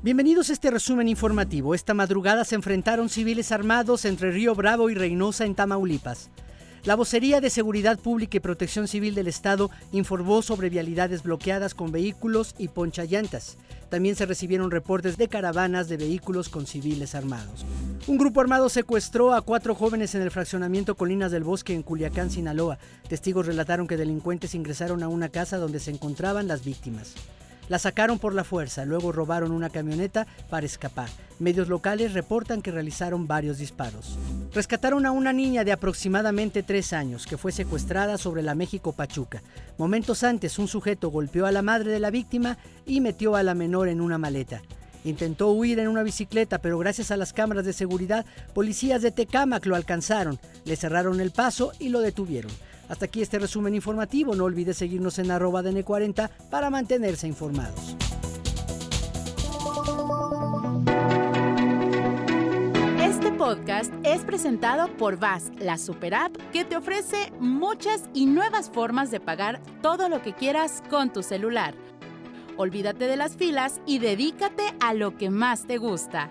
Bienvenidos a este resumen informativo. Esta madrugada se enfrentaron civiles armados entre Río Bravo y Reynosa en Tamaulipas. La vocería de Seguridad Pública y Protección Civil del Estado informó sobre vialidades bloqueadas con vehículos y ponchallantas. También se recibieron reportes de caravanas de vehículos con civiles armados. Un grupo armado secuestró a cuatro jóvenes en el fraccionamiento Colinas del Bosque en Culiacán, Sinaloa. Testigos relataron que delincuentes ingresaron a una casa donde se encontraban las víctimas. La sacaron por la fuerza, luego robaron una camioneta para escapar. Medios locales reportan que realizaron varios disparos. Rescataron a una niña de aproximadamente tres años que fue secuestrada sobre la México Pachuca. Momentos antes, un sujeto golpeó a la madre de la víctima y metió a la menor en una maleta. Intentó huir en una bicicleta, pero gracias a las cámaras de seguridad, policías de Tecámac lo alcanzaron, le cerraron el paso y lo detuvieron. Hasta aquí este resumen informativo. No olvides seguirnos en arroba DN40 para mantenerse informados. Este podcast es presentado por VAS, la super app que te ofrece muchas y nuevas formas de pagar todo lo que quieras con tu celular. Olvídate de las filas y dedícate a lo que más te gusta